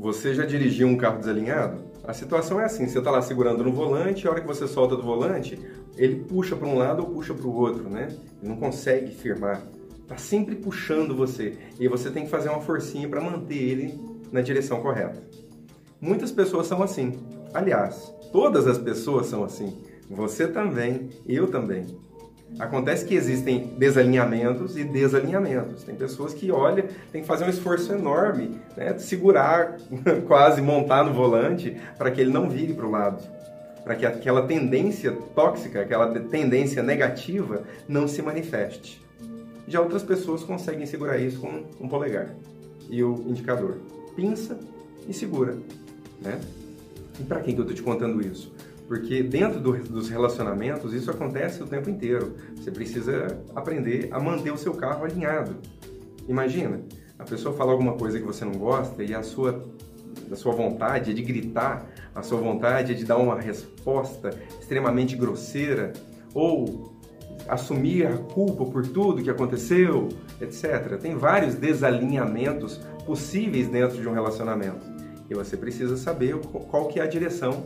Você já dirigiu um carro desalinhado? A situação é assim, você está lá segurando no volante, a hora que você solta do volante, ele puxa para um lado ou puxa para o outro, né? Ele não consegue firmar. Está sempre puxando você. E você tem que fazer uma forcinha para manter ele na direção correta. Muitas pessoas são assim. Aliás, todas as pessoas são assim. Você também, eu também. Acontece que existem desalinhamentos e desalinhamentos. Tem pessoas que olham, tem que fazer um esforço enorme, né? segurar, quase montar no volante, para que ele não vire para o lado. Para que aquela tendência tóxica, aquela tendência negativa não se manifeste. Já outras pessoas conseguem segurar isso com um polegar e o indicador. Pinça e segura. Né? E para quem que eu estou te contando isso? Porque dentro do, dos relacionamentos isso acontece o tempo inteiro. Você precisa aprender a manter o seu carro alinhado. Imagina, a pessoa fala alguma coisa que você não gosta e a sua, a sua vontade é de gritar, a sua vontade é de dar uma resposta extremamente grosseira ou assumir a culpa por tudo que aconteceu, etc. Tem vários desalinhamentos possíveis dentro de um relacionamento. E você precisa saber qual que é a direção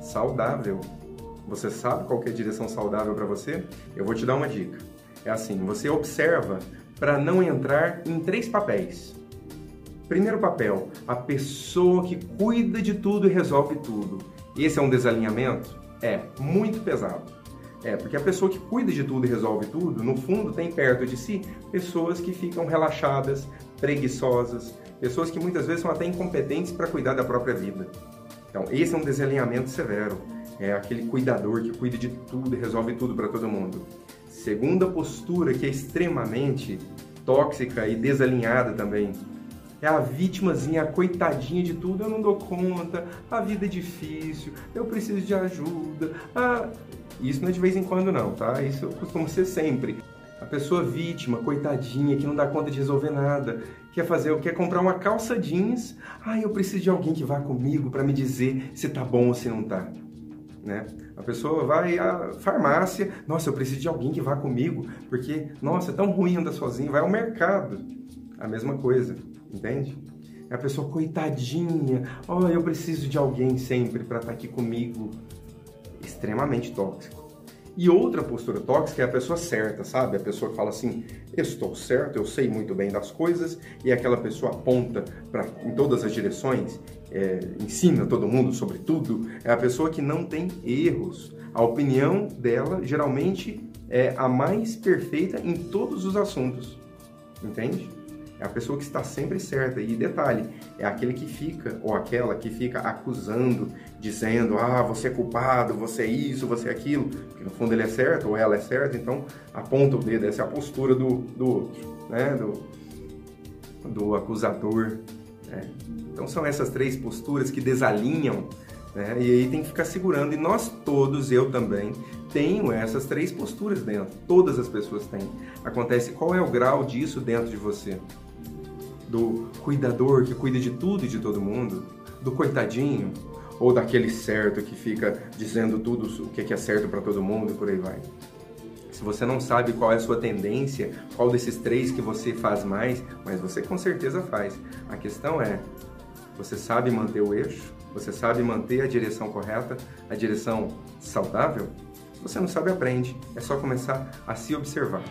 saudável. Você sabe qual é a direção saudável para você? Eu vou te dar uma dica. É assim, você observa para não entrar em três papéis. Primeiro papel, a pessoa que cuida de tudo e resolve tudo. Esse é um desalinhamento? É, muito pesado. É, porque a pessoa que cuida de tudo e resolve tudo, no fundo, tem perto de si pessoas que ficam relaxadas, preguiçosas, pessoas que muitas vezes são até incompetentes para cuidar da própria vida. Então, esse é um desalinhamento severo. É aquele cuidador que cuida de tudo e resolve tudo para todo mundo. Segunda postura, que é extremamente tóxica e desalinhada também, é a vítimazinha, a coitadinha de tudo, eu não dou conta, a vida é difícil, eu preciso de ajuda. Ah, isso não é de vez em quando não, tá? Isso costuma ser sempre. A pessoa vítima, coitadinha, que não dá conta de resolver nada, quer fazer, quer comprar uma calça jeans, ah, eu preciso de alguém que vá comigo para me dizer se tá bom ou se não tá. Né? A pessoa vai à farmácia, nossa, eu preciso de alguém que vá comigo, porque, nossa, é tão ruim andar sozinho, vai ao mercado. A mesma coisa, entende? A pessoa coitadinha, oh, eu preciso de alguém sempre para estar tá aqui comigo. Extremamente tóxico. E outra postura tóxica é a pessoa certa, sabe? A pessoa que fala assim: estou certo, eu sei muito bem das coisas, e aquela pessoa aponta para em todas as direções, é, ensina todo mundo sobre tudo. É a pessoa que não tem erros. A opinião dela geralmente é a mais perfeita em todos os assuntos, entende? É a pessoa que está sempre certa. E detalhe, é aquele que fica, ou aquela que fica acusando, dizendo, ah, você é culpado, você é isso, você é aquilo, que no fundo ele é certo, ou ela é certa, então aponta o dedo, essa é a postura do, do outro, né? Do, do acusador. Né? Então são essas três posturas que desalinham, né? E aí tem que ficar segurando. E nós todos, eu também, tenho essas três posturas dentro. Todas as pessoas têm. Acontece qual é o grau disso dentro de você? Do cuidador que cuida de tudo e de todo mundo, do coitadinho, ou daquele certo que fica dizendo tudo o que é certo para todo mundo e por aí vai. Se você não sabe qual é a sua tendência, qual desses três que você faz mais, mas você com certeza faz. A questão é, você sabe manter o eixo? Você sabe manter a direção correta, a direção saudável? Se você não sabe, aprende. É só começar a se observar.